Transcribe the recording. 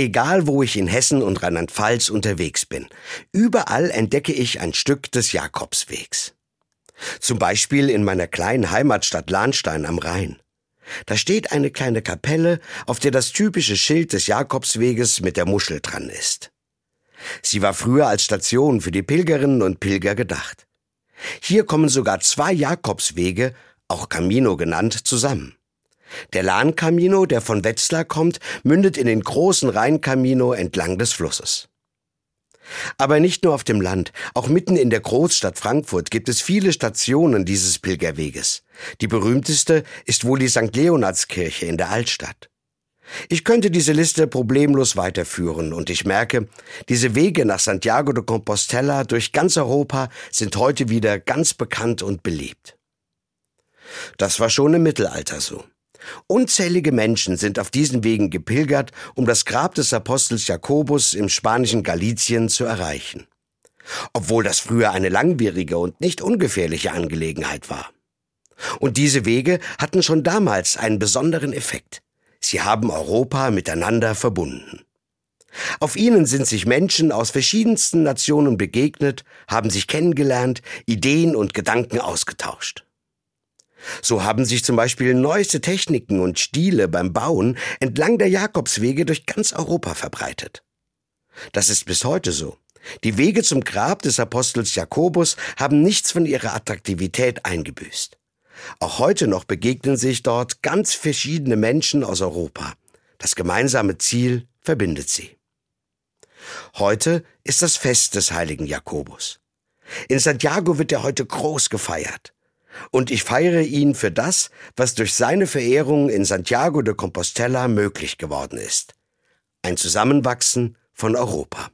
Egal, wo ich in Hessen und Rheinland-Pfalz unterwegs bin, überall entdecke ich ein Stück des Jakobswegs. Zum Beispiel in meiner kleinen Heimatstadt Lahnstein am Rhein. Da steht eine kleine Kapelle, auf der das typische Schild des Jakobsweges mit der Muschel dran ist. Sie war früher als Station für die Pilgerinnen und Pilger gedacht. Hier kommen sogar zwei Jakobswege, auch Camino genannt, zusammen. Der Lahn Camino, der von Wetzlar kommt, mündet in den großen Rhein Camino entlang des Flusses. Aber nicht nur auf dem Land, auch mitten in der Großstadt Frankfurt gibt es viele Stationen dieses Pilgerweges. Die berühmteste ist wohl die St. Leonardskirche in der Altstadt. Ich könnte diese Liste problemlos weiterführen und ich merke, diese Wege nach Santiago de Compostela durch ganz Europa sind heute wieder ganz bekannt und beliebt. Das war schon im Mittelalter so. Unzählige Menschen sind auf diesen Wegen gepilgert, um das Grab des Apostels Jakobus im spanischen Galizien zu erreichen. Obwohl das früher eine langwierige und nicht ungefährliche Angelegenheit war. Und diese Wege hatten schon damals einen besonderen Effekt. Sie haben Europa miteinander verbunden. Auf ihnen sind sich Menschen aus verschiedensten Nationen begegnet, haben sich kennengelernt, Ideen und Gedanken ausgetauscht. So haben sich zum Beispiel neueste Techniken und Stile beim Bauen entlang der Jakobswege durch ganz Europa verbreitet. Das ist bis heute so. Die Wege zum Grab des Apostels Jakobus haben nichts von ihrer Attraktivität eingebüßt. Auch heute noch begegnen sich dort ganz verschiedene Menschen aus Europa. Das gemeinsame Ziel verbindet sie. Heute ist das Fest des heiligen Jakobus. In Santiago wird er heute groß gefeiert. Und ich feiere ihn für das, was durch seine Verehrung in Santiago de Compostela möglich geworden ist. Ein Zusammenwachsen von Europa.